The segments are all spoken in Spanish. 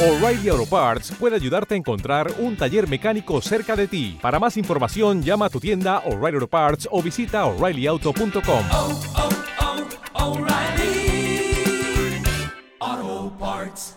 O'Reilly Auto Parts puede ayudarte a encontrar un taller mecánico cerca de ti. Para más información, llama a tu tienda O'Reilly Auto Parts o visita oreillyauto.com. oh, oh, Parts.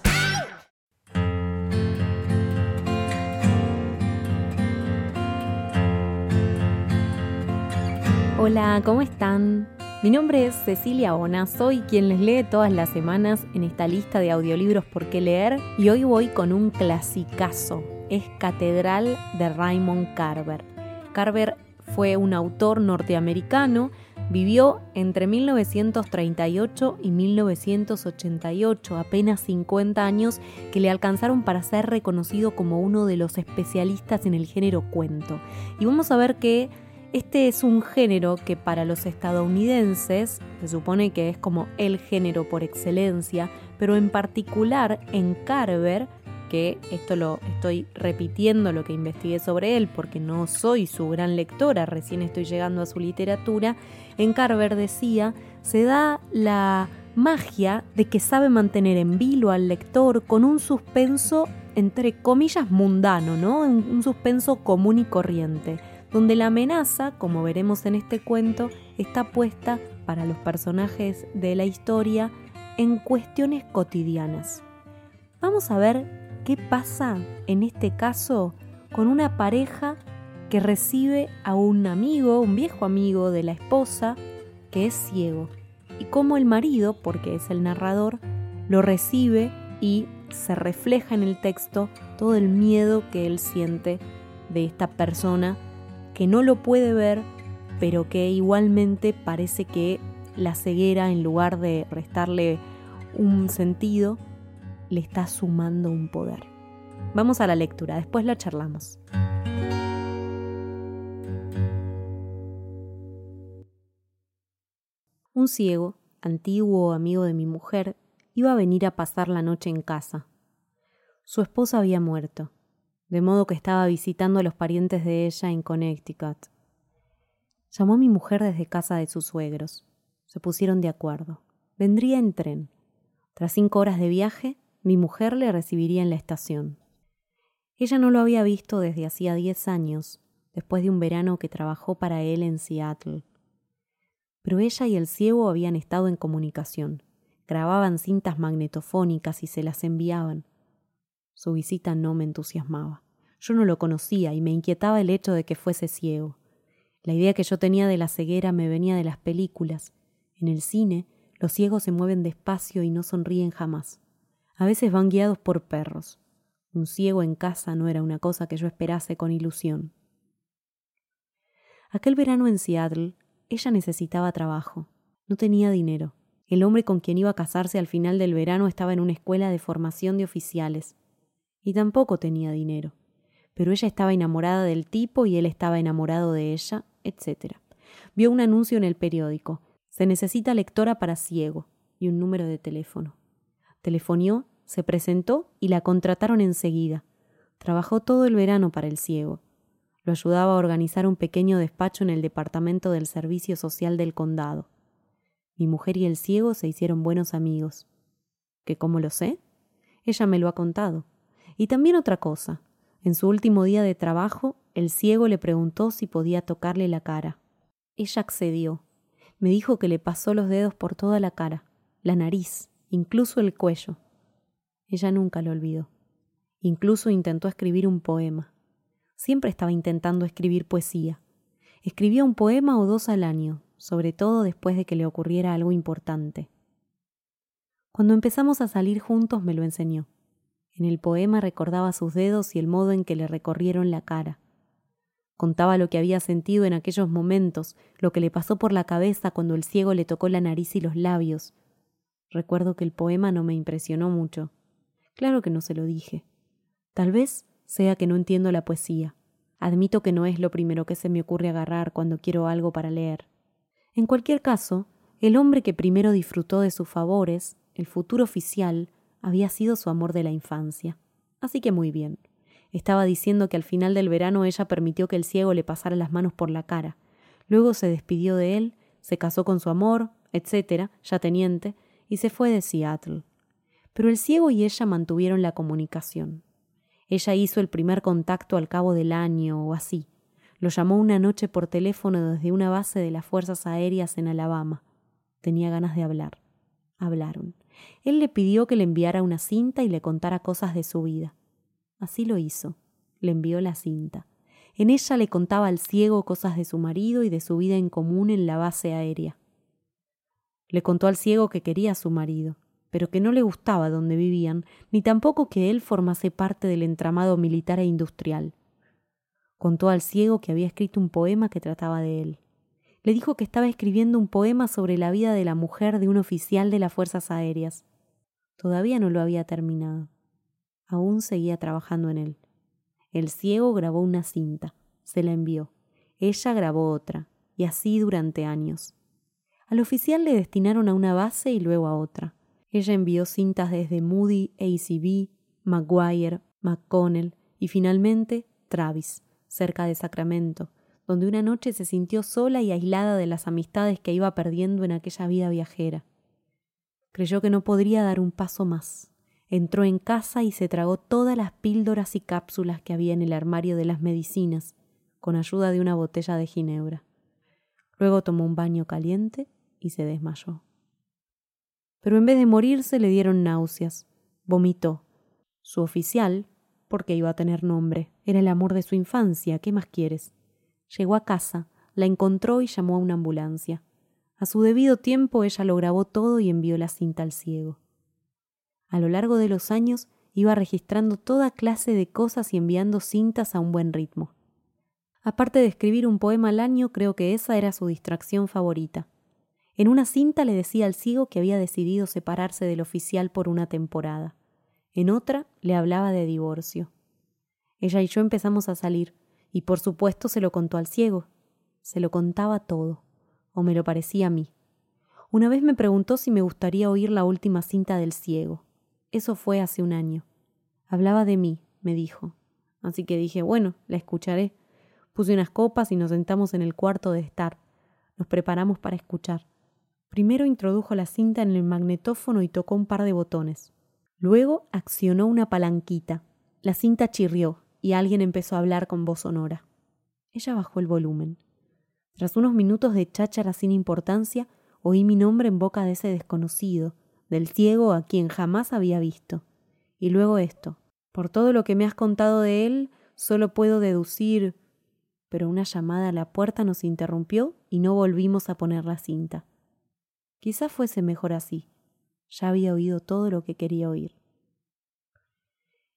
Hola, ¿cómo están? Mi nombre es Cecilia Ona, soy quien les lee todas las semanas en esta lista de audiolibros por qué leer y hoy voy con un clasicazo, es Catedral de Raymond Carver. Carver fue un autor norteamericano, vivió entre 1938 y 1988, apenas 50 años que le alcanzaron para ser reconocido como uno de los especialistas en el género cuento. Y vamos a ver que este es un género que para los estadounidenses se supone que es como el género por excelencia, pero en particular en Carver, que esto lo estoy repitiendo lo que investigué sobre él porque no soy su gran lectora, recién estoy llegando a su literatura, en Carver decía, se da la magia de que sabe mantener en vilo al lector con un suspenso entre comillas mundano, ¿no? Un suspenso común y corriente donde la amenaza, como veremos en este cuento, está puesta para los personajes de la historia en cuestiones cotidianas. Vamos a ver qué pasa en este caso con una pareja que recibe a un amigo, un viejo amigo de la esposa, que es ciego, y cómo el marido, porque es el narrador, lo recibe y se refleja en el texto todo el miedo que él siente de esta persona que no lo puede ver, pero que igualmente parece que la ceguera, en lugar de restarle un sentido, le está sumando un poder. Vamos a la lectura, después la charlamos. Un ciego, antiguo amigo de mi mujer, iba a venir a pasar la noche en casa. Su esposa había muerto de modo que estaba visitando a los parientes de ella en Connecticut. Llamó a mi mujer desde casa de sus suegros. Se pusieron de acuerdo. Vendría en tren. Tras cinco horas de viaje, mi mujer le recibiría en la estación. Ella no lo había visto desde hacía diez años, después de un verano que trabajó para él en Seattle. Pero ella y el ciego habían estado en comunicación. Grababan cintas magnetofónicas y se las enviaban. Su visita no me entusiasmaba. Yo no lo conocía y me inquietaba el hecho de que fuese ciego. La idea que yo tenía de la ceguera me venía de las películas. En el cine, los ciegos se mueven despacio y no sonríen jamás. A veces van guiados por perros. Un ciego en casa no era una cosa que yo esperase con ilusión. Aquel verano en Seattle, ella necesitaba trabajo. No tenía dinero. El hombre con quien iba a casarse al final del verano estaba en una escuela de formación de oficiales y tampoco tenía dinero. Pero ella estaba enamorada del tipo y él estaba enamorado de ella, etc. Vio un anuncio en el periódico. Se necesita lectora para ciego y un número de teléfono. Telefonió, se presentó y la contrataron enseguida. Trabajó todo el verano para el ciego. Lo ayudaba a organizar un pequeño despacho en el departamento del Servicio Social del condado. Mi mujer y el ciego se hicieron buenos amigos. ¿Que cómo lo sé? Ella me lo ha contado. Y también otra cosa. En su último día de trabajo, el ciego le preguntó si podía tocarle la cara. Ella accedió. Me dijo que le pasó los dedos por toda la cara, la nariz, incluso el cuello. Ella nunca lo olvidó. Incluso intentó escribir un poema. Siempre estaba intentando escribir poesía. Escribía un poema o dos al año, sobre todo después de que le ocurriera algo importante. Cuando empezamos a salir juntos me lo enseñó. En el poema recordaba sus dedos y el modo en que le recorrieron la cara. Contaba lo que había sentido en aquellos momentos, lo que le pasó por la cabeza cuando el ciego le tocó la nariz y los labios. Recuerdo que el poema no me impresionó mucho. Claro que no se lo dije. Tal vez sea que no entiendo la poesía. Admito que no es lo primero que se me ocurre agarrar cuando quiero algo para leer. En cualquier caso, el hombre que primero disfrutó de sus favores, el futuro oficial, había sido su amor de la infancia. Así que muy bien. Estaba diciendo que al final del verano ella permitió que el ciego le pasara las manos por la cara. Luego se despidió de él, se casó con su amor, etcétera, ya teniente, y se fue de Seattle. Pero el ciego y ella mantuvieron la comunicación. Ella hizo el primer contacto al cabo del año o así. Lo llamó una noche por teléfono desde una base de las Fuerzas Aéreas en Alabama. Tenía ganas de hablar. Hablaron. Él le pidió que le enviara una cinta y le contara cosas de su vida. Así lo hizo. Le envió la cinta. En ella le contaba al ciego cosas de su marido y de su vida en común en la base aérea. Le contó al ciego que quería a su marido, pero que no le gustaba donde vivían, ni tampoco que él formase parte del entramado militar e industrial. Contó al ciego que había escrito un poema que trataba de él. Le dijo que estaba escribiendo un poema sobre la vida de la mujer de un oficial de las Fuerzas Aéreas. Todavía no lo había terminado. Aún seguía trabajando en él. El ciego grabó una cinta, se la envió. Ella grabó otra, y así durante años. Al oficial le destinaron a una base y luego a otra. Ella envió cintas desde Moody, ACB, McGuire, McConnell y finalmente Travis, cerca de Sacramento, donde una noche se sintió sola y aislada de las amistades que iba perdiendo en aquella vida viajera. Creyó que no podría dar un paso más. Entró en casa y se tragó todas las píldoras y cápsulas que había en el armario de las medicinas, con ayuda de una botella de ginebra. Luego tomó un baño caliente y se desmayó. Pero en vez de morirse le dieron náuseas. Vomitó. Su oficial, porque iba a tener nombre, era el amor de su infancia, ¿qué más quieres? Llegó a casa, la encontró y llamó a una ambulancia. A su debido tiempo ella lo grabó todo y envió la cinta al ciego. A lo largo de los años iba registrando toda clase de cosas y enviando cintas a un buen ritmo. Aparte de escribir un poema al año, creo que esa era su distracción favorita. En una cinta le decía al ciego que había decidido separarse del oficial por una temporada. En otra le hablaba de divorcio. Ella y yo empezamos a salir, y por supuesto se lo contó al ciego. Se lo contaba todo, o me lo parecía a mí. Una vez me preguntó si me gustaría oír la última cinta del ciego. Eso fue hace un año. Hablaba de mí, me dijo. Así que dije, bueno, la escucharé. Puse unas copas y nos sentamos en el cuarto de estar. Nos preparamos para escuchar. Primero introdujo la cinta en el magnetófono y tocó un par de botones. Luego accionó una palanquita. La cinta chirrió y alguien empezó a hablar con voz sonora. Ella bajó el volumen. Tras unos minutos de cháchara sin importancia, oí mi nombre en boca de ese desconocido, del ciego a quien jamás había visto. Y luego esto. Por todo lo que me has contado de él, solo puedo deducir. Pero una llamada a la puerta nos interrumpió y no volvimos a poner la cinta. Quizá fuese mejor así. Ya había oído todo lo que quería oír.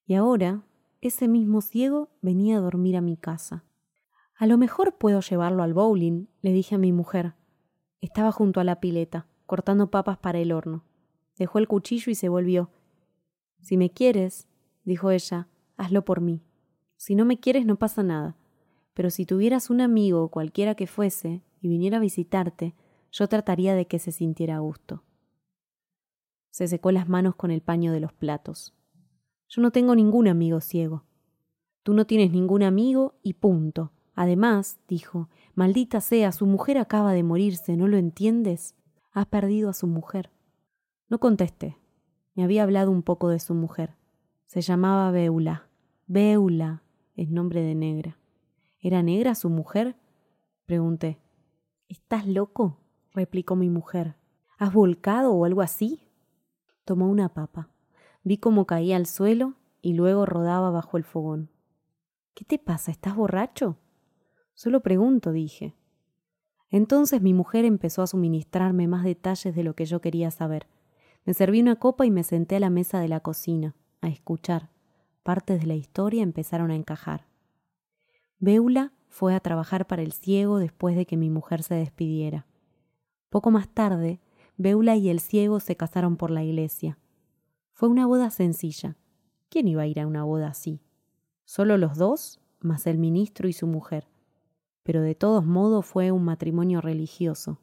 Y ahora, ese mismo ciego venía a dormir a mi casa. A lo mejor puedo llevarlo al bowling, le dije a mi mujer. Estaba junto a la pileta, cortando papas para el horno. Dejó el cuchillo y se volvió. Si me quieres, dijo ella, hazlo por mí. Si no me quieres no pasa nada. Pero si tuvieras un amigo, cualquiera que fuese, y viniera a visitarte, yo trataría de que se sintiera a gusto. Se secó las manos con el paño de los platos. Yo no tengo ningún amigo ciego. Tú no tienes ningún amigo y punto. Además, dijo, maldita sea, su mujer acaba de morirse, ¿no lo entiendes? Has perdido a su mujer. No contesté. Me había hablado un poco de su mujer. Se llamaba Beula. Beula es nombre de negra. ¿Era negra su mujer? Pregunté. ¿Estás loco? replicó mi mujer. ¿Has volcado o algo así? Tomó una papa. Vi cómo caía al suelo y luego rodaba bajo el fogón. ¿Qué te pasa? ¿Estás borracho? Solo pregunto, dije. Entonces mi mujer empezó a suministrarme más detalles de lo que yo quería saber. Me serví una copa y me senté a la mesa de la cocina, a escuchar. Partes de la historia empezaron a encajar. Beula fue a trabajar para el ciego después de que mi mujer se despidiera. Poco más tarde, Beula y el ciego se casaron por la iglesia. Fue una boda sencilla. ¿Quién iba a ir a una boda así? Solo los dos, más el ministro y su mujer. Pero de todos modos fue un matrimonio religioso.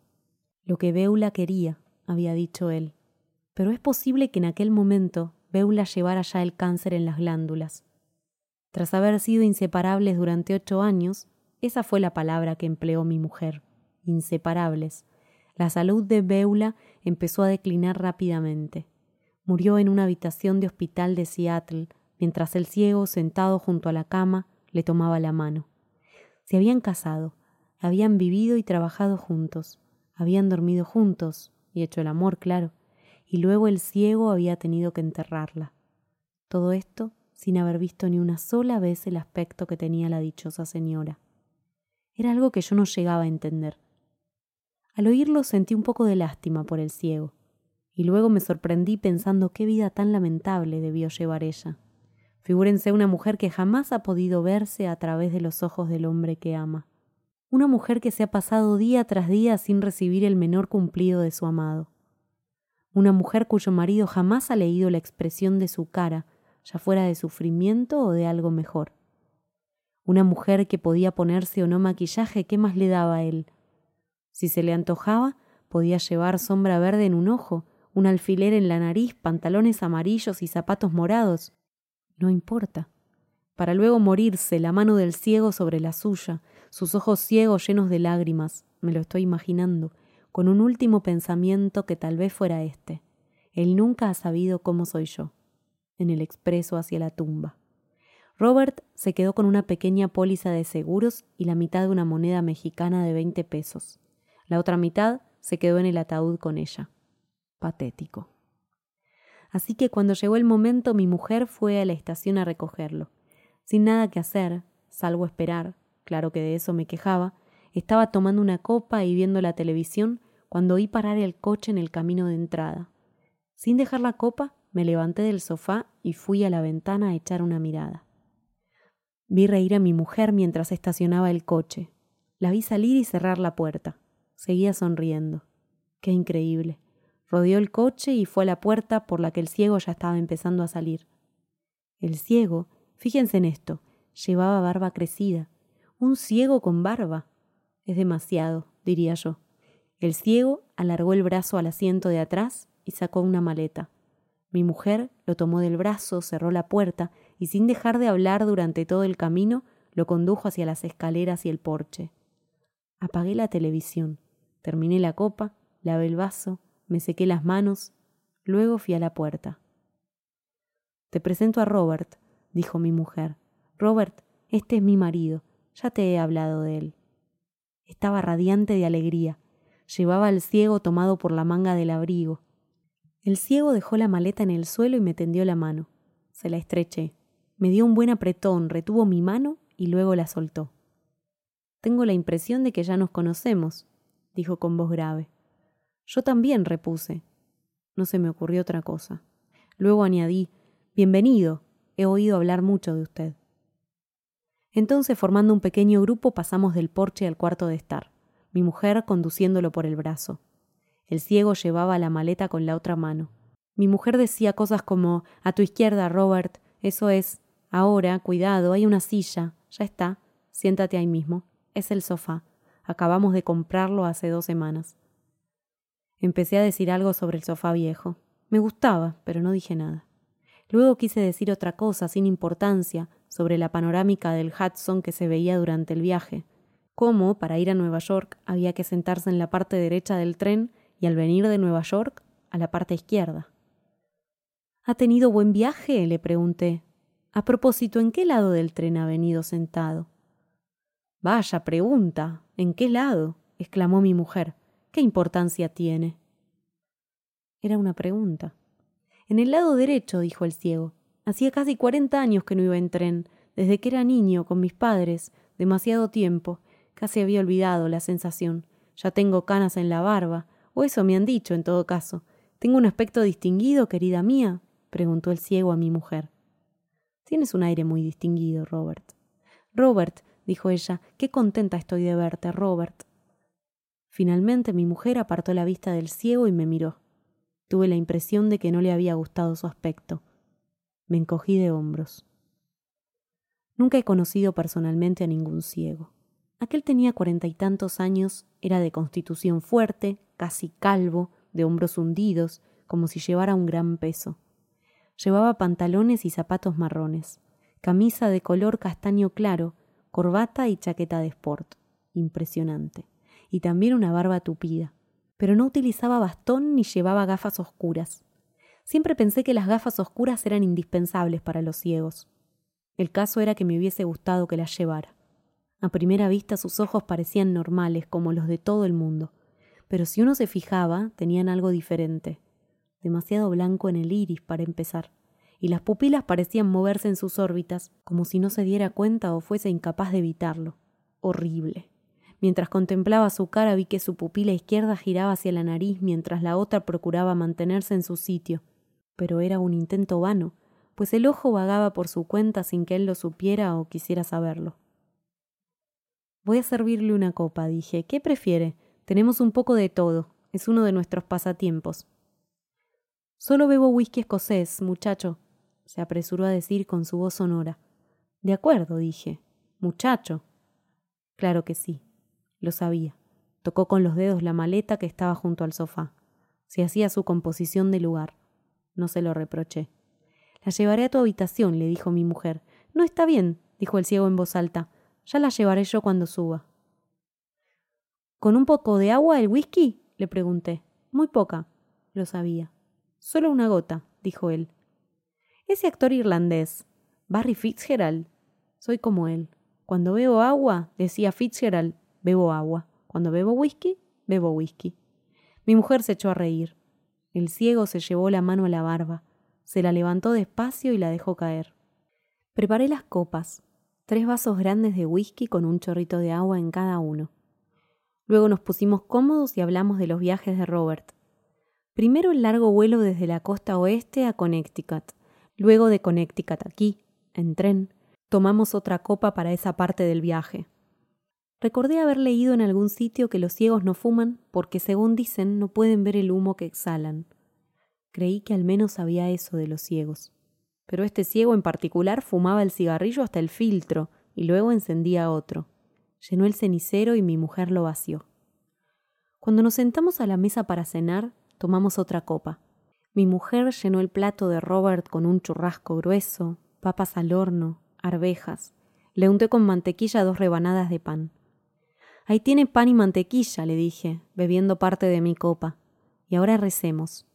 Lo que Beula quería, había dicho él. Pero es posible que en aquel momento Beula llevara ya el cáncer en las glándulas. Tras haber sido inseparables durante ocho años, esa fue la palabra que empleó mi mujer. Inseparables la salud de Beula empezó a declinar rápidamente. Murió en una habitación de hospital de Seattle, mientras el ciego, sentado junto a la cama, le tomaba la mano. Se habían casado, habían vivido y trabajado juntos, habían dormido juntos y hecho el amor, claro, y luego el ciego había tenido que enterrarla. Todo esto sin haber visto ni una sola vez el aspecto que tenía la dichosa señora. Era algo que yo no llegaba a entender. Al oírlo sentí un poco de lástima por el ciego, y luego me sorprendí pensando qué vida tan lamentable debió llevar ella. Figúrense una mujer que jamás ha podido verse a través de los ojos del hombre que ama. Una mujer que se ha pasado día tras día sin recibir el menor cumplido de su amado. Una mujer cuyo marido jamás ha leído la expresión de su cara ya fuera de sufrimiento o de algo mejor. Una mujer que podía ponerse o no maquillaje, ¿qué más le daba a él? Si se le antojaba, podía llevar sombra verde en un ojo, un alfiler en la nariz, pantalones amarillos y zapatos morados. No importa. Para luego morirse, la mano del ciego sobre la suya, sus ojos ciegos llenos de lágrimas, me lo estoy imaginando, con un último pensamiento que tal vez fuera este. Él nunca ha sabido cómo soy yo en el expreso hacia la tumba. Robert se quedó con una pequeña póliza de seguros y la mitad de una moneda mexicana de veinte pesos. La otra mitad se quedó en el ataúd con ella. Patético. Así que cuando llegó el momento mi mujer fue a la estación a recogerlo. Sin nada que hacer, salvo esperar, claro que de eso me quejaba, estaba tomando una copa y viendo la televisión cuando oí parar el coche en el camino de entrada. Sin dejar la copa, me levanté del sofá y fui a la ventana a echar una mirada. Vi reír a mi mujer mientras estacionaba el coche. La vi salir y cerrar la puerta. Seguía sonriendo. Qué increíble. Rodeó el coche y fue a la puerta por la que el ciego ya estaba empezando a salir. El ciego, fíjense en esto, llevaba barba crecida. Un ciego con barba. Es demasiado, diría yo. El ciego alargó el brazo al asiento de atrás y sacó una maleta. Mi mujer lo tomó del brazo, cerró la puerta y sin dejar de hablar durante todo el camino, lo condujo hacia las escaleras y el porche. Apagué la televisión, terminé la copa, lavé el vaso, me sequé las manos, luego fui a la puerta. Te presento a Robert, dijo mi mujer. Robert, este es mi marido, ya te he hablado de él. Estaba radiante de alegría. Llevaba al ciego tomado por la manga del abrigo. El ciego dejó la maleta en el suelo y me tendió la mano. Se la estreché. Me dio un buen apretón, retuvo mi mano y luego la soltó. Tengo la impresión de que ya nos conocemos, dijo con voz grave. Yo también repuse. No se me ocurrió otra cosa. Luego añadí Bienvenido. He oído hablar mucho de usted. Entonces, formando un pequeño grupo, pasamos del porche al cuarto de estar, mi mujer conduciéndolo por el brazo. El ciego llevaba la maleta con la otra mano. Mi mujer decía cosas como A tu izquierda, Robert. Eso es. Ahora, cuidado, hay una silla. Ya está. Siéntate ahí mismo. Es el sofá. Acabamos de comprarlo hace dos semanas. Empecé a decir algo sobre el sofá viejo. Me gustaba, pero no dije nada. Luego quise decir otra cosa, sin importancia, sobre la panorámica del Hudson que se veía durante el viaje. Cómo, para ir a Nueva York, había que sentarse en la parte derecha del tren y al venir de Nueva York a la parte izquierda. ¿Ha tenido buen viaje? le pregunté. A propósito, ¿en qué lado del tren ha venido sentado? Vaya pregunta. ¿En qué lado? exclamó mi mujer. ¿Qué importancia tiene? Era una pregunta. En el lado derecho, dijo el ciego. Hacía casi cuarenta años que no iba en tren, desde que era niño, con mis padres, demasiado tiempo. Casi había olvidado la sensación. Ya tengo canas en la barba, o eso me han dicho, en todo caso. ¿Tengo un aspecto distinguido, querida mía? preguntó el ciego a mi mujer. Tienes un aire muy distinguido, Robert. Robert, dijo ella, qué contenta estoy de verte, Robert. Finalmente mi mujer apartó la vista del ciego y me miró. Tuve la impresión de que no le había gustado su aspecto. Me encogí de hombros. Nunca he conocido personalmente a ningún ciego. Aquel tenía cuarenta y tantos años, era de constitución fuerte, casi calvo, de hombros hundidos, como si llevara un gran peso. Llevaba pantalones y zapatos marrones, camisa de color castaño claro, corbata y chaqueta de sport. Impresionante. Y también una barba tupida. Pero no utilizaba bastón ni llevaba gafas oscuras. Siempre pensé que las gafas oscuras eran indispensables para los ciegos. El caso era que me hubiese gustado que las llevara. A primera vista sus ojos parecían normales, como los de todo el mundo, pero si uno se fijaba, tenían algo diferente. Demasiado blanco en el iris, para empezar, y las pupilas parecían moverse en sus órbitas, como si no se diera cuenta o fuese incapaz de evitarlo. Horrible. Mientras contemplaba su cara vi que su pupila izquierda giraba hacia la nariz mientras la otra procuraba mantenerse en su sitio. Pero era un intento vano, pues el ojo vagaba por su cuenta sin que él lo supiera o quisiera saberlo. Voy a servirle una copa, dije. ¿Qué prefiere? Tenemos un poco de todo. Es uno de nuestros pasatiempos. Solo bebo whisky escocés, muchacho, se apresuró a decir con su voz sonora. De acuerdo, dije. Muchacho. Claro que sí. Lo sabía. Tocó con los dedos la maleta que estaba junto al sofá. Se hacía su composición de lugar. No se lo reproché. La llevaré a tu habitación, le dijo mi mujer. No está bien, dijo el ciego en voz alta. Ya la llevaré yo cuando suba. ¿Con un poco de agua el whisky? le pregunté. Muy poca. Lo sabía. Solo una gota, dijo él. Ese actor irlandés, Barry Fitzgerald. Soy como él. Cuando bebo agua, decía Fitzgerald, bebo agua. Cuando bebo whisky, bebo whisky. Mi mujer se echó a reír. El ciego se llevó la mano a la barba, se la levantó despacio y la dejó caer. Preparé las copas, tres vasos grandes de whisky con un chorrito de agua en cada uno. Luego nos pusimos cómodos y hablamos de los viajes de Robert. Primero el largo vuelo desde la costa oeste a Connecticut, luego de Connecticut aquí, en tren. Tomamos otra copa para esa parte del viaje. Recordé haber leído en algún sitio que los ciegos no fuman porque, según dicen, no pueden ver el humo que exhalan. Creí que al menos sabía eso de los ciegos. Pero este ciego en particular fumaba el cigarrillo hasta el filtro y luego encendía otro. Llenó el cenicero y mi mujer lo vació. Cuando nos sentamos a la mesa para cenar, tomamos otra copa. Mi mujer llenó el plato de Robert con un churrasco grueso, papas al horno, arvejas. Le unté con mantequilla dos rebanadas de pan. Ahí tiene pan y mantequilla, le dije, bebiendo parte de mi copa. Y ahora recemos.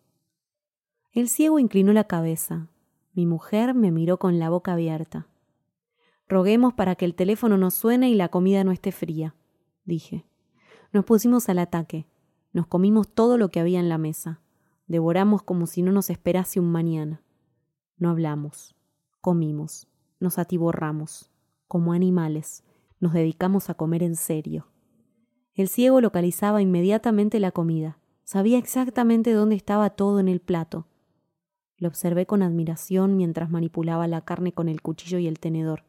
El ciego inclinó la cabeza. Mi mujer me miró con la boca abierta. Roguemos para que el teléfono no suene y la comida no esté fría, dije. Nos pusimos al ataque. Nos comimos todo lo que había en la mesa. Devoramos como si no nos esperase un mañana. No hablamos. Comimos. Nos atiborramos. Como animales. Nos dedicamos a comer en serio. El ciego localizaba inmediatamente la comida. Sabía exactamente dónde estaba todo en el plato. Lo observé con admiración mientras manipulaba la carne con el cuchillo y el tenedor.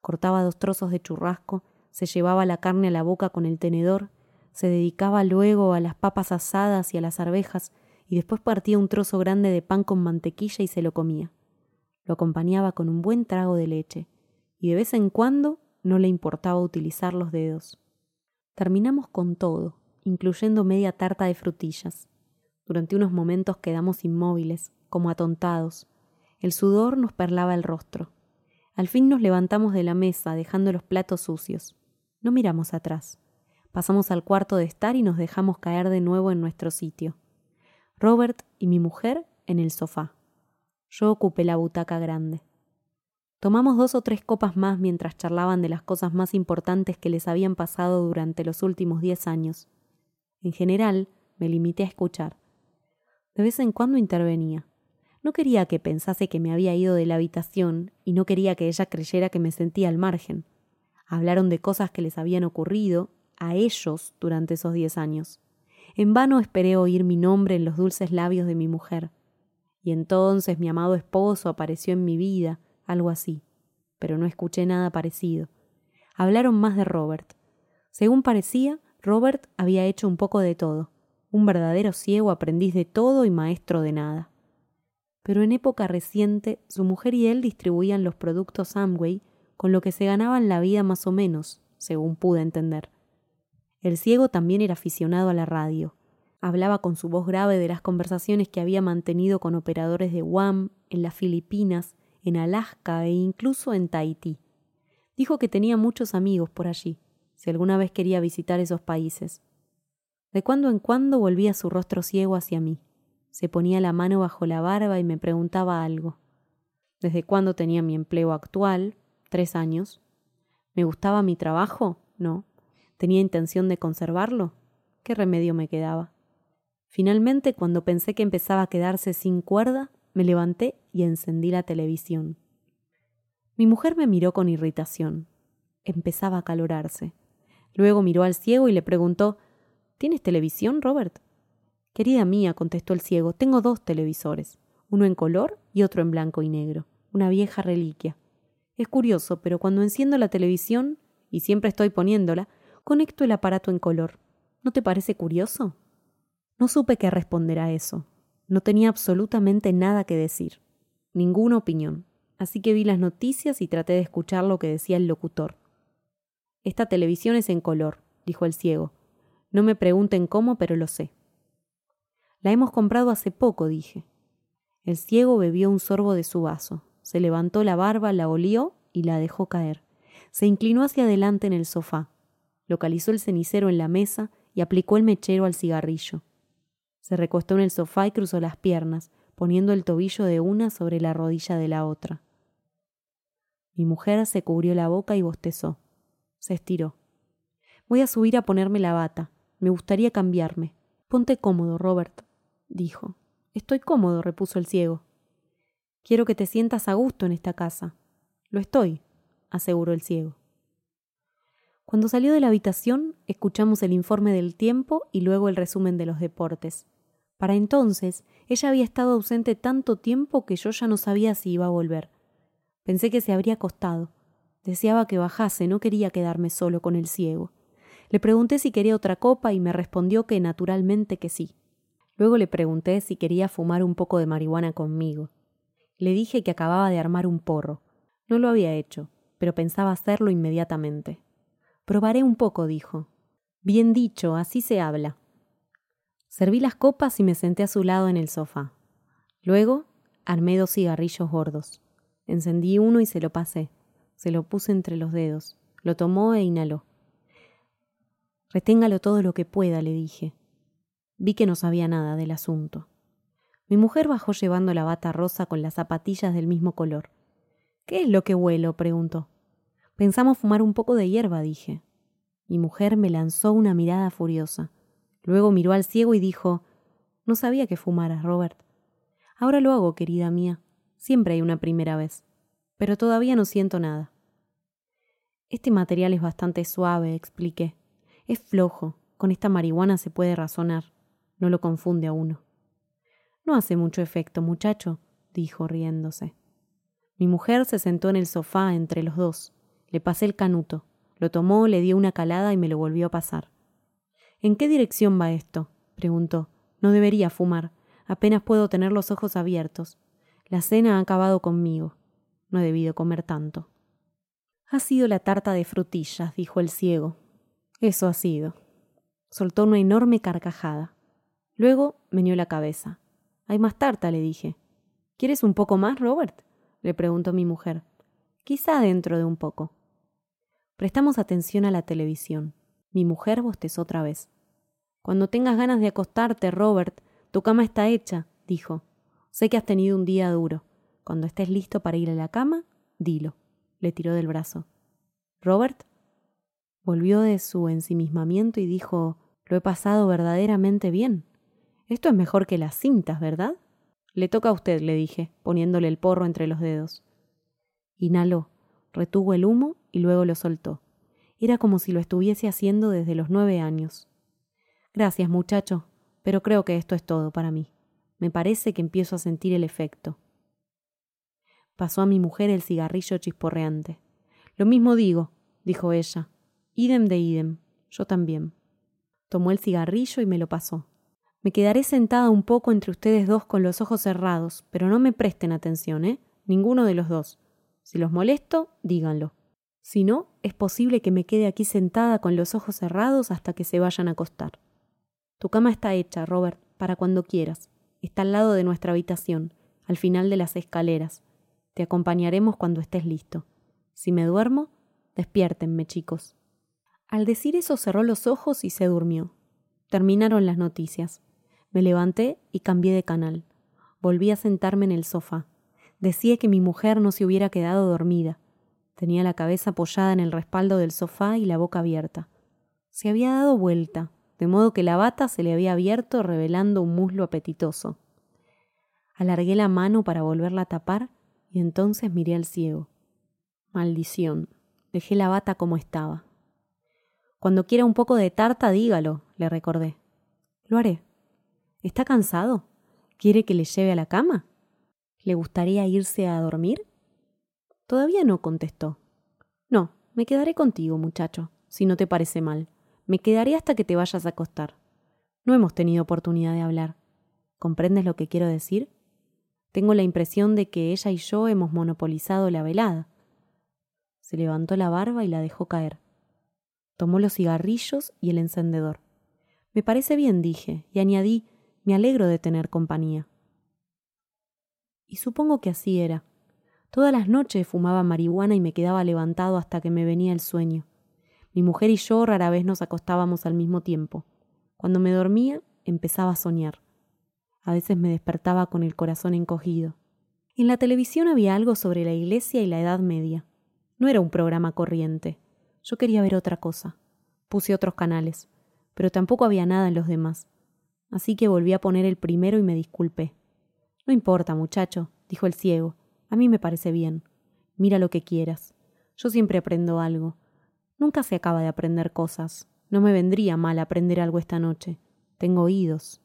Cortaba dos trozos de churrasco, se llevaba la carne a la boca con el tenedor, se dedicaba luego a las papas asadas y a las arvejas, y después partía un trozo grande de pan con mantequilla y se lo comía. Lo acompañaba con un buen trago de leche, y de vez en cuando no le importaba utilizar los dedos. Terminamos con todo, incluyendo media tarta de frutillas. Durante unos momentos quedamos inmóviles, como atontados. El sudor nos perlaba el rostro. Al fin nos levantamos de la mesa, dejando los platos sucios. No miramos atrás. Pasamos al cuarto de estar y nos dejamos caer de nuevo en nuestro sitio. Robert y mi mujer en el sofá. Yo ocupé la butaca grande. Tomamos dos o tres copas más mientras charlaban de las cosas más importantes que les habían pasado durante los últimos diez años. En general, me limité a escuchar. De vez en cuando intervenía. No quería que pensase que me había ido de la habitación y no quería que ella creyera que me sentía al margen. Hablaron de cosas que les habían ocurrido a ellos durante esos diez años. En vano esperé oír mi nombre en los dulces labios de mi mujer. Y entonces mi amado esposo apareció en mi vida, algo así, pero no escuché nada parecido. Hablaron más de Robert. Según parecía, Robert había hecho un poco de todo, un verdadero ciego aprendiz de todo y maestro de nada. Pero en época reciente su mujer y él distribuían los productos Amway con lo que se ganaban la vida más o menos, según pude entender. El ciego también era aficionado a la radio. Hablaba con su voz grave de las conversaciones que había mantenido con operadores de WAM en las Filipinas en Alaska e incluso en Tahití. Dijo que tenía muchos amigos por allí, si alguna vez quería visitar esos países. De cuando en cuando volvía su rostro ciego hacia mí. Se ponía la mano bajo la barba y me preguntaba algo. ¿Desde cuándo tenía mi empleo actual? Tres años. ¿Me gustaba mi trabajo? No. ¿Tenía intención de conservarlo? ¿Qué remedio me quedaba? Finalmente, cuando pensé que empezaba a quedarse sin cuerda, me levanté y encendí la televisión. Mi mujer me miró con irritación. Empezaba a calorarse. Luego miró al ciego y le preguntó ¿Tienes televisión, Robert? Querida mía, contestó el ciego, tengo dos televisores, uno en color y otro en blanco y negro, una vieja reliquia. Es curioso, pero cuando enciendo la televisión, y siempre estoy poniéndola, conecto el aparato en color. ¿No te parece curioso? No supe qué responder a eso. No tenía absolutamente nada que decir, ninguna opinión, así que vi las noticias y traté de escuchar lo que decía el locutor. Esta televisión es en color, dijo el ciego. No me pregunten cómo, pero lo sé. La hemos comprado hace poco, dije. El ciego bebió un sorbo de su vaso, se levantó la barba, la olió y la dejó caer. Se inclinó hacia adelante en el sofá, localizó el cenicero en la mesa y aplicó el mechero al cigarrillo. Se recostó en el sofá y cruzó las piernas, poniendo el tobillo de una sobre la rodilla de la otra. Mi mujer se cubrió la boca y bostezó. Se estiró. Voy a subir a ponerme la bata. Me gustaría cambiarme. Ponte cómodo, Robert dijo. Estoy cómodo, repuso el ciego. Quiero que te sientas a gusto en esta casa. Lo estoy, aseguró el ciego. Cuando salió de la habitación, escuchamos el informe del tiempo y luego el resumen de los deportes. Para entonces, ella había estado ausente tanto tiempo que yo ya no sabía si iba a volver. Pensé que se habría acostado. Deseaba que bajase, no quería quedarme solo con el ciego. Le pregunté si quería otra copa y me respondió que naturalmente que sí. Luego le pregunté si quería fumar un poco de marihuana conmigo. Le dije que acababa de armar un porro. No lo había hecho, pero pensaba hacerlo inmediatamente. Probaré un poco, dijo. Bien dicho, así se habla. Serví las copas y me senté a su lado en el sofá. Luego armé dos cigarrillos gordos. Encendí uno y se lo pasé. Se lo puse entre los dedos. Lo tomó e inhaló. Reténgalo todo lo que pueda, le dije. Vi que no sabía nada del asunto. Mi mujer bajó llevando la bata rosa con las zapatillas del mismo color. ¿Qué es lo que huelo? preguntó. Pensamos fumar un poco de hierba, dije. Mi mujer me lanzó una mirada furiosa. Luego miró al ciego y dijo No sabía que fumaras, Robert. Ahora lo hago, querida mía. Siempre hay una primera vez. Pero todavía no siento nada. Este material es bastante suave, expliqué. Es flojo. Con esta marihuana se puede razonar no lo confunde a uno. No hace mucho efecto, muchacho, dijo riéndose. Mi mujer se sentó en el sofá entre los dos. Le pasé el canuto. Lo tomó, le dio una calada y me lo volvió a pasar. ¿En qué dirección va esto? preguntó. No debería fumar. Apenas puedo tener los ojos abiertos. La cena ha acabado conmigo. No he debido comer tanto. Ha sido la tarta de frutillas, dijo el ciego. Eso ha sido. Soltó una enorme carcajada. Luego meneó la cabeza. Hay más tarta, le dije. ¿Quieres un poco más, Robert? le preguntó mi mujer. Quizá dentro de un poco. Prestamos atención a la televisión. Mi mujer bostezó otra vez. Cuando tengas ganas de acostarte, Robert, tu cama está hecha, dijo. Sé que has tenido un día duro. Cuando estés listo para ir a la cama, dilo. Le tiró del brazo. Robert volvió de su ensimismamiento y dijo Lo he pasado verdaderamente bien. Esto es mejor que las cintas, ¿verdad? Le toca a usted, le dije, poniéndole el porro entre los dedos. Inhaló, retuvo el humo y luego lo soltó. Era como si lo estuviese haciendo desde los nueve años. Gracias, muchacho, pero creo que esto es todo para mí. Me parece que empiezo a sentir el efecto. Pasó a mi mujer el cigarrillo chisporreante. Lo mismo digo, dijo ella. Idem de idem. Yo también. Tomó el cigarrillo y me lo pasó. Me quedaré sentada un poco entre ustedes dos con los ojos cerrados, pero no me presten atención, ¿eh? Ninguno de los dos. Si los molesto, díganlo. Si no, es posible que me quede aquí sentada con los ojos cerrados hasta que se vayan a acostar. Tu cama está hecha, Robert, para cuando quieras. Está al lado de nuestra habitación, al final de las escaleras. Te acompañaremos cuando estés listo. Si me duermo, despiértenme, chicos. Al decir eso cerró los ojos y se durmió. Terminaron las noticias. Me levanté y cambié de canal. Volví a sentarme en el sofá. Decía que mi mujer no se hubiera quedado dormida. Tenía la cabeza apoyada en el respaldo del sofá y la boca abierta. Se había dado vuelta, de modo que la bata se le había abierto revelando un muslo apetitoso. Alargué la mano para volverla a tapar y entonces miré al ciego. Maldición. Dejé la bata como estaba. Cuando quiera un poco de tarta, dígalo, le recordé. Lo haré. ¿Está cansado? ¿Quiere que le lleve a la cama? ¿Le gustaría irse a dormir? Todavía no contestó. No, me quedaré contigo, muchacho, si no te parece mal. Me quedaré hasta que te vayas a acostar. No hemos tenido oportunidad de hablar. ¿Comprendes lo que quiero decir? Tengo la impresión de que ella y yo hemos monopolizado la velada. Se levantó la barba y la dejó caer. Tomó los cigarrillos y el encendedor. Me parece bien, dije, y añadí, me alegro de tener compañía. Y supongo que así era. Todas las noches fumaba marihuana y me quedaba levantado hasta que me venía el sueño. Mi mujer y yo rara vez nos acostábamos al mismo tiempo. Cuando me dormía, empezaba a soñar. A veces me despertaba con el corazón encogido. En la televisión había algo sobre la iglesia y la Edad Media. No era un programa corriente. Yo quería ver otra cosa. Puse otros canales, pero tampoco había nada en los demás. Así que volví a poner el primero y me disculpé. No importa, muchacho, dijo el ciego. A mí me parece bien. Mira lo que quieras. Yo siempre aprendo algo. Nunca se acaba de aprender cosas. No me vendría mal aprender algo esta noche. Tengo oídos.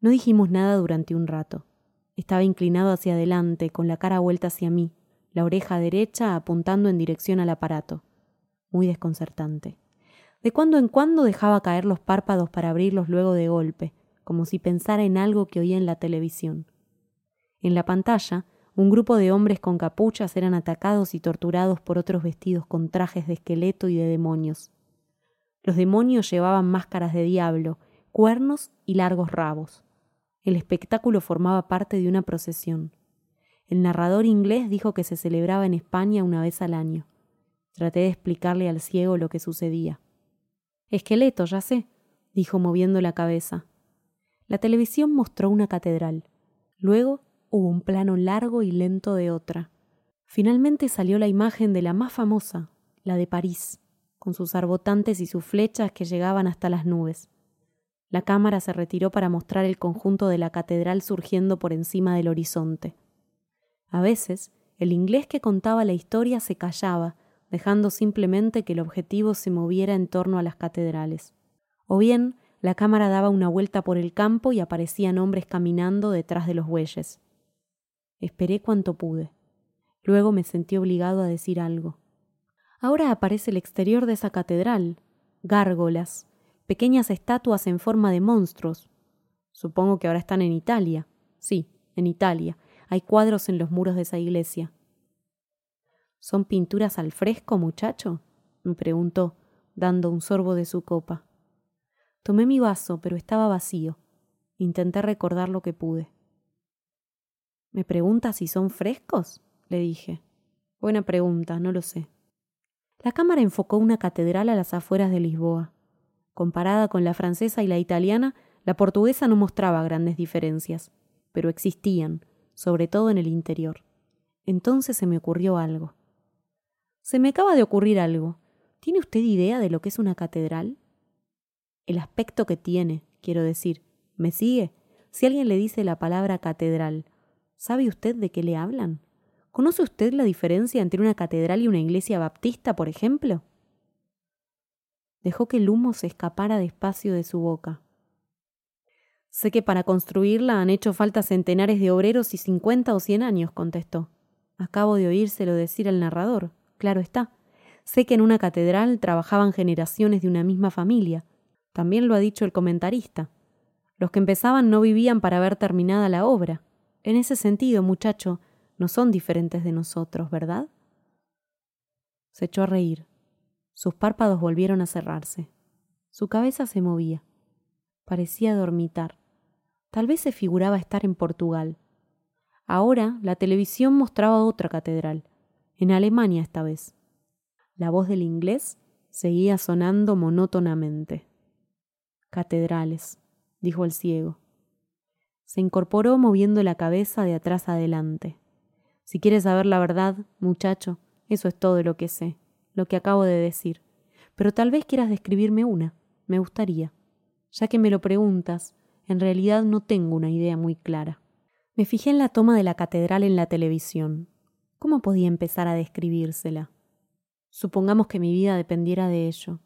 No dijimos nada durante un rato. Estaba inclinado hacia adelante, con la cara vuelta hacia mí, la oreja derecha apuntando en dirección al aparato. Muy desconcertante. De cuando en cuando dejaba caer los párpados para abrirlos luego de golpe, como si pensara en algo que oía en la televisión. En la pantalla, un grupo de hombres con capuchas eran atacados y torturados por otros vestidos con trajes de esqueleto y de demonios. Los demonios llevaban máscaras de diablo, cuernos y largos rabos. El espectáculo formaba parte de una procesión. El narrador inglés dijo que se celebraba en España una vez al año. Traté de explicarle al ciego lo que sucedía. Esqueleto, ya sé, dijo moviendo la cabeza. La televisión mostró una catedral. Luego hubo un plano largo y lento de otra. Finalmente salió la imagen de la más famosa, la de París, con sus arbotantes y sus flechas que llegaban hasta las nubes. La cámara se retiró para mostrar el conjunto de la catedral surgiendo por encima del horizonte. A veces, el inglés que contaba la historia se callaba, dejando simplemente que el objetivo se moviera en torno a las catedrales. O bien, la cámara daba una vuelta por el campo y aparecían hombres caminando detrás de los bueyes. Esperé cuanto pude. Luego me sentí obligado a decir algo. Ahora aparece el exterior de esa catedral, gárgolas, pequeñas estatuas en forma de monstruos. Supongo que ahora están en Italia. Sí, en Italia. Hay cuadros en los muros de esa iglesia. ¿Son pinturas al fresco, muchacho? me preguntó, dando un sorbo de su copa. Tomé mi vaso, pero estaba vacío. Intenté recordar lo que pude. ¿Me pregunta si son frescos? le dije. Buena pregunta, no lo sé. La cámara enfocó una catedral a las afueras de Lisboa. Comparada con la francesa y la italiana, la portuguesa no mostraba grandes diferencias, pero existían, sobre todo en el interior. Entonces se me ocurrió algo. Se me acaba de ocurrir algo. ¿Tiene usted idea de lo que es una catedral? El aspecto que tiene, quiero decir. ¿Me sigue? Si alguien le dice la palabra catedral, ¿Sabe usted de qué le hablan? ¿Conoce usted la diferencia entre una catedral y una iglesia baptista, por ejemplo? Dejó que el humo se escapara despacio de su boca. Sé que para construirla han hecho falta centenares de obreros y cincuenta o cien años, contestó. Acabo de oírselo decir al narrador, claro está. Sé que en una catedral trabajaban generaciones de una misma familia. También lo ha dicho el comentarista. Los que empezaban no vivían para ver terminada la obra. En ese sentido, muchacho, no son diferentes de nosotros, ¿verdad? Se echó a reír. Sus párpados volvieron a cerrarse. Su cabeza se movía. Parecía dormitar. Tal vez se figuraba estar en Portugal. Ahora la televisión mostraba otra catedral, en Alemania esta vez. La voz del inglés seguía sonando monótonamente. Catedrales, dijo el ciego. Se incorporó moviendo la cabeza de atrás adelante. Si quieres saber la verdad, muchacho, eso es todo lo que sé, lo que acabo de decir. Pero tal vez quieras describirme una. Me gustaría. Ya que me lo preguntas, en realidad no tengo una idea muy clara. Me fijé en la toma de la catedral en la televisión. ¿Cómo podía empezar a describírsela? Supongamos que mi vida dependiera de ello.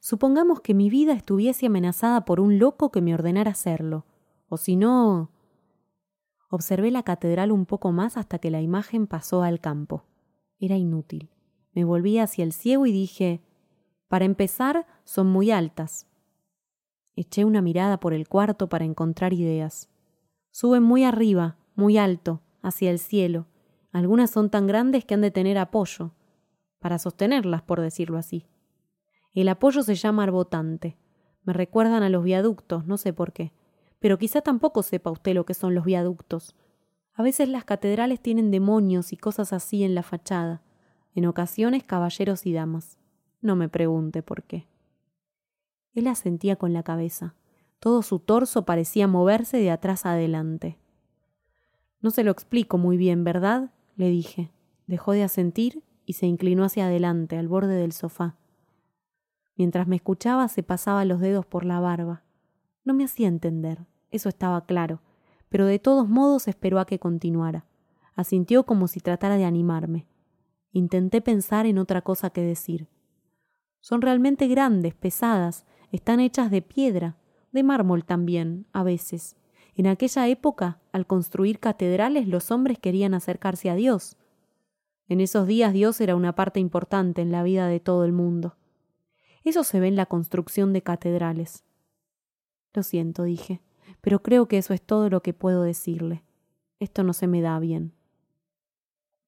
Supongamos que mi vida estuviese amenazada por un loco que me ordenara hacerlo. O si no... Observé la catedral un poco más hasta que la imagen pasó al campo. Era inútil. Me volví hacia el ciego y dije Para empezar, son muy altas. Eché una mirada por el cuarto para encontrar ideas. Suben muy arriba, muy alto, hacia el cielo. Algunas son tan grandes que han de tener apoyo, para sostenerlas, por decirlo así. El apoyo se llama arbotante. Me recuerdan a los viaductos, no sé por qué. Pero quizá tampoco sepa usted lo que son los viaductos. A veces las catedrales tienen demonios y cosas así en la fachada. En ocasiones caballeros y damas. No me pregunte por qué. Él asentía con la cabeza. Todo su torso parecía moverse de atrás adelante. No se lo explico muy bien, ¿verdad? le dije. Dejó de asentir y se inclinó hacia adelante, al borde del sofá. Mientras me escuchaba se pasaba los dedos por la barba. No me hacía entender, eso estaba claro, pero de todos modos esperó a que continuara. Asintió como si tratara de animarme. Intenté pensar en otra cosa que decir. Son realmente grandes, pesadas, están hechas de piedra, de mármol también, a veces. En aquella época, al construir catedrales, los hombres querían acercarse a Dios. En esos días Dios era una parte importante en la vida de todo el mundo. Eso se ve en la construcción de catedrales. Lo siento, dije, pero creo que eso es todo lo que puedo decirle. Esto no se me da bien.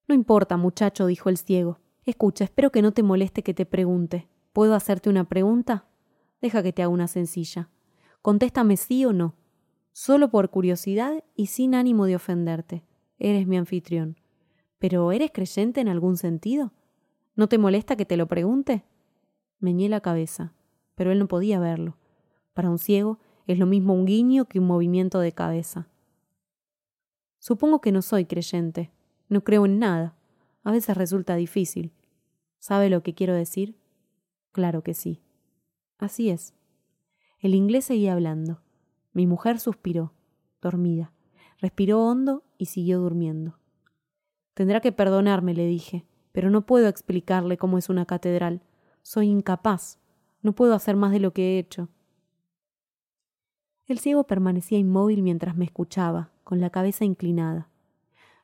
No importa, muchacho, dijo el ciego. Escucha, espero que no te moleste que te pregunte. ¿Puedo hacerte una pregunta? Deja que te haga una sencilla. Contéstame sí o no. Solo por curiosidad y sin ánimo de ofenderte. Eres mi anfitrión. ¿Pero eres creyente en algún sentido? ¿No te molesta que te lo pregunte? Meñé la cabeza, pero él no podía verlo. Para un ciego es lo mismo un guiño que un movimiento de cabeza. Supongo que no soy creyente. No creo en nada. A veces resulta difícil. ¿Sabe lo que quiero decir? Claro que sí. Así es. El inglés seguía hablando. Mi mujer suspiró, dormida. Respiró hondo y siguió durmiendo. Tendrá que perdonarme, le dije, pero no puedo explicarle cómo es una catedral. Soy incapaz. No puedo hacer más de lo que he hecho. El ciego permanecía inmóvil mientras me escuchaba, con la cabeza inclinada.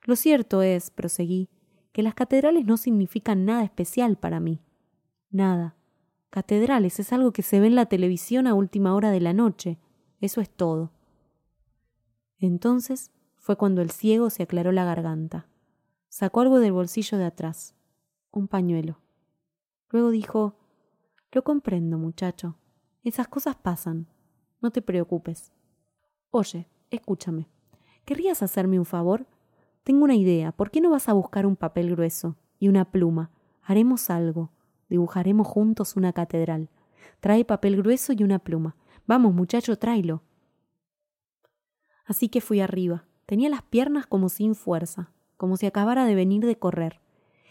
Lo cierto es, proseguí, que las catedrales no significan nada especial para mí. Nada. Catedrales es algo que se ve en la televisión a última hora de la noche. Eso es todo. Entonces fue cuando el ciego se aclaró la garganta. Sacó algo del bolsillo de atrás. Un pañuelo. Luego dijo Lo comprendo, muchacho. Esas cosas pasan. No te preocupes. Oye, escúchame. ¿Querrías hacerme un favor? Tengo una idea. ¿Por qué no vas a buscar un papel grueso y una pluma? Haremos algo. Dibujaremos juntos una catedral. Trae papel grueso y una pluma. Vamos, muchacho, tráelo. Así que fui arriba. Tenía las piernas como sin fuerza, como si acabara de venir de correr.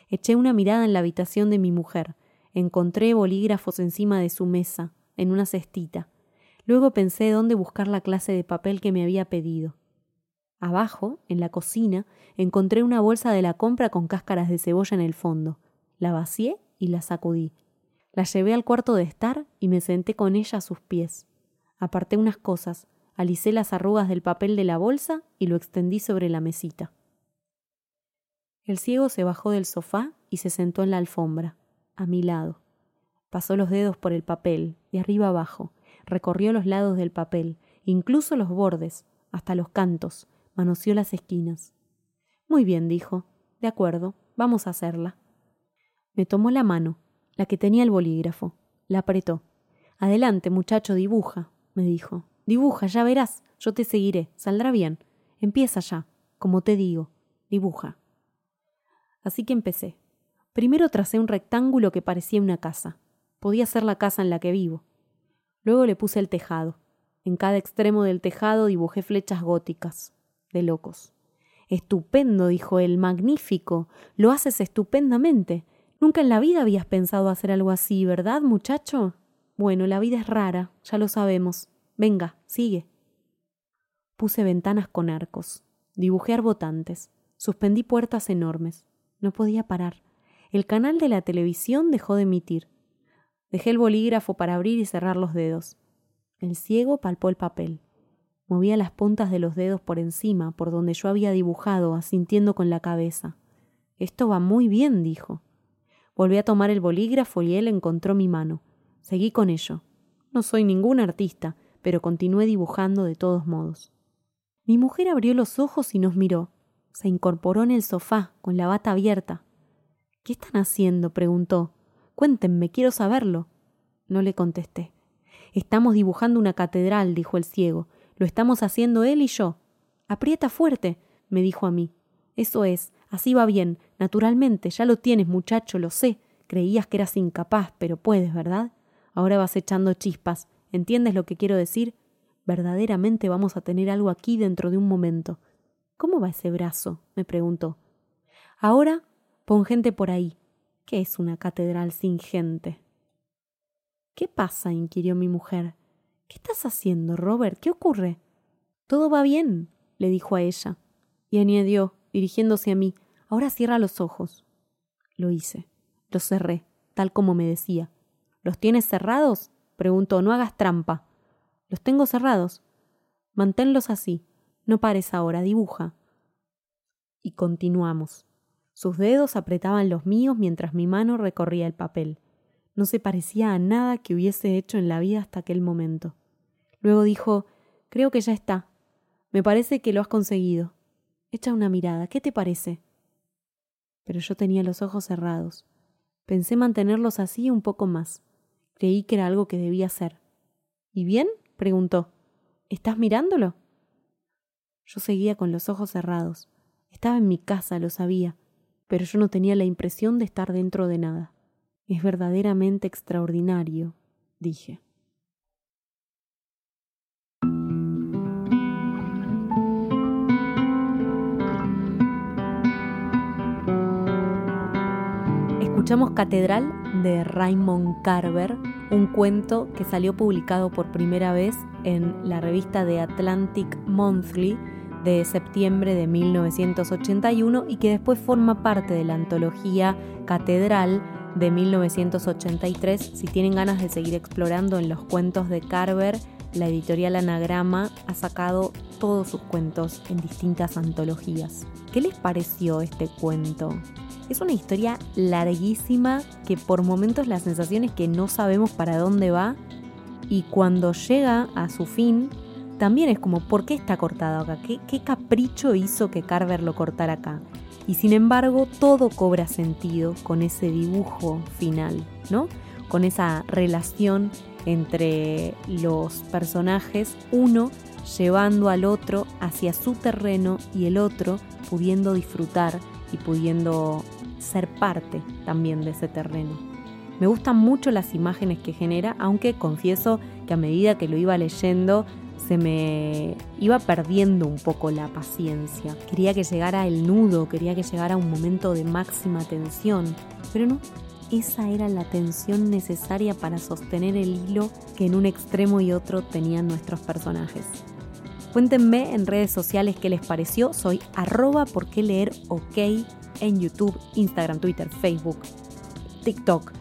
Eché una mirada en la habitación de mi mujer, Encontré bolígrafos encima de su mesa, en una cestita. Luego pensé dónde buscar la clase de papel que me había pedido. Abajo, en la cocina, encontré una bolsa de la compra con cáscaras de cebolla en el fondo. La vacié y la sacudí. La llevé al cuarto de estar y me senté con ella a sus pies. Aparté unas cosas, alicé las arrugas del papel de la bolsa y lo extendí sobre la mesita. El ciego se bajó del sofá y se sentó en la alfombra a mi lado. Pasó los dedos por el papel, de arriba abajo, recorrió los lados del papel, incluso los bordes, hasta los cantos, manoseó las esquinas. Muy bien, dijo. De acuerdo, vamos a hacerla. Me tomó la mano, la que tenía el bolígrafo, la apretó. Adelante, muchacho, dibuja, me dijo. Dibuja, ya verás, yo te seguiré, saldrá bien. Empieza ya, como te digo, dibuja. Así que empecé. Primero tracé un rectángulo que parecía una casa. Podía ser la casa en la que vivo. Luego le puse el tejado. En cada extremo del tejado dibujé flechas góticas, de locos. Estupendo, dijo él, magnífico. Lo haces estupendamente. Nunca en la vida habías pensado hacer algo así, ¿verdad, muchacho? Bueno, la vida es rara, ya lo sabemos. Venga, sigue. Puse ventanas con arcos, dibujé arbotantes, suspendí puertas enormes. No podía parar. El canal de la televisión dejó de emitir. Dejé el bolígrafo para abrir y cerrar los dedos. El ciego palpó el papel. Movía las puntas de los dedos por encima, por donde yo había dibujado, asintiendo con la cabeza. Esto va muy bien, dijo. Volví a tomar el bolígrafo y él encontró mi mano. Seguí con ello. No soy ningún artista, pero continué dibujando de todos modos. Mi mujer abrió los ojos y nos miró. Se incorporó en el sofá, con la bata abierta. ¿Qué están haciendo? preguntó. Cuéntenme, quiero saberlo. No le contesté. Estamos dibujando una catedral, dijo el ciego. Lo estamos haciendo él y yo. Aprieta fuerte, me dijo a mí. Eso es, así va bien, naturalmente, ya lo tienes, muchacho, lo sé. Creías que eras incapaz, pero puedes, ¿verdad? Ahora vas echando chispas. ¿Entiendes lo que quiero decir? Verdaderamente vamos a tener algo aquí dentro de un momento. ¿Cómo va ese brazo? me preguntó. Ahora pon gente por ahí. ¿Qué es una catedral sin gente? ¿Qué pasa? inquirió mi mujer. ¿Qué estás haciendo, Robert? ¿Qué ocurre? Todo va bien, le dijo a ella, y añadió, dirigiéndose a mí, ahora cierra los ojos. Lo hice. Los cerré, tal como me decía. ¿Los tienes cerrados? preguntó. No hagas trampa. Los tengo cerrados. Manténlos así. No pares ahora, dibuja. Y continuamos. Sus dedos apretaban los míos mientras mi mano recorría el papel. No se parecía a nada que hubiese hecho en la vida hasta aquel momento. Luego dijo Creo que ya está. Me parece que lo has conseguido. Echa una mirada. ¿Qué te parece? Pero yo tenía los ojos cerrados. Pensé mantenerlos así un poco más. Creí que era algo que debía hacer. ¿Y bien? preguntó. ¿Estás mirándolo? Yo seguía con los ojos cerrados. Estaba en mi casa, lo sabía, pero yo no tenía la impresión de estar dentro de nada. Es verdaderamente extraordinario, dije. Escuchamos Catedral de Raymond Carver, un cuento que salió publicado por primera vez en la revista The Atlantic Monthly de septiembre de 1981 y que después forma parte de la antología Catedral de 1983. Si tienen ganas de seguir explorando en los cuentos de Carver, la editorial Anagrama ha sacado todos sus cuentos en distintas antologías. ¿Qué les pareció este cuento? Es una historia larguísima que por momentos la sensación es que no sabemos para dónde va y cuando llega a su fin también es como, ¿por qué está cortado acá? ¿Qué, ¿Qué, capricho hizo que Carver lo cortara acá? Y sin embargo, todo cobra sentido con ese dibujo final, ¿no? Con esa relación entre los personajes, uno llevando al otro hacia su terreno y el otro pudiendo disfrutar y pudiendo ser parte también de ese terreno. Me gustan mucho las imágenes que genera, aunque confieso que a medida que lo iba leyendo se me iba perdiendo un poco la paciencia. Quería que llegara el nudo, quería que llegara un momento de máxima tensión, pero no. Esa era la tensión necesaria para sostener el hilo que en un extremo y otro tenían nuestros personajes. Cuéntenme en redes sociales qué les pareció. Soy arroba por leer ok en YouTube, Instagram, Twitter, Facebook, TikTok,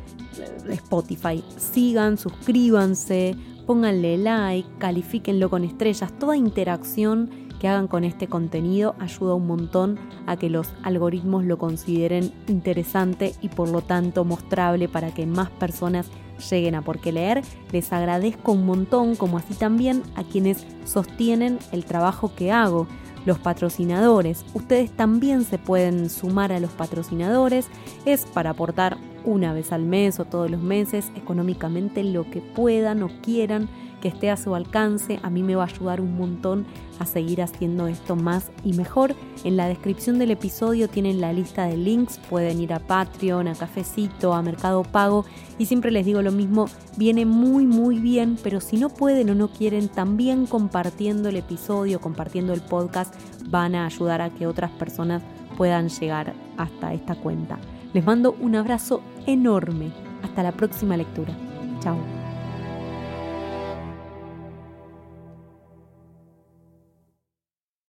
Spotify. Sigan, suscríbanse, pónganle like, califíquenlo con estrellas. Toda interacción que hagan con este contenido ayuda un montón a que los algoritmos lo consideren interesante y por lo tanto mostrable para que más personas lleguen a por qué leer. Les agradezco un montón, como así también a quienes sostienen el trabajo que hago. Los patrocinadores, ustedes también se pueden sumar a los patrocinadores, es para aportar una vez al mes o todos los meses, económicamente lo que puedan o quieran que esté a su alcance. A mí me va a ayudar un montón a seguir haciendo esto más y mejor. En la descripción del episodio tienen la lista de links, pueden ir a Patreon, a Cafecito, a Mercado Pago y siempre les digo lo mismo, viene muy muy bien, pero si no pueden o no quieren, también compartiendo el episodio, compartiendo el podcast, van a ayudar a que otras personas puedan llegar hasta esta cuenta. Les mando un abrazo enorme. Hasta la próxima lectura. Chao.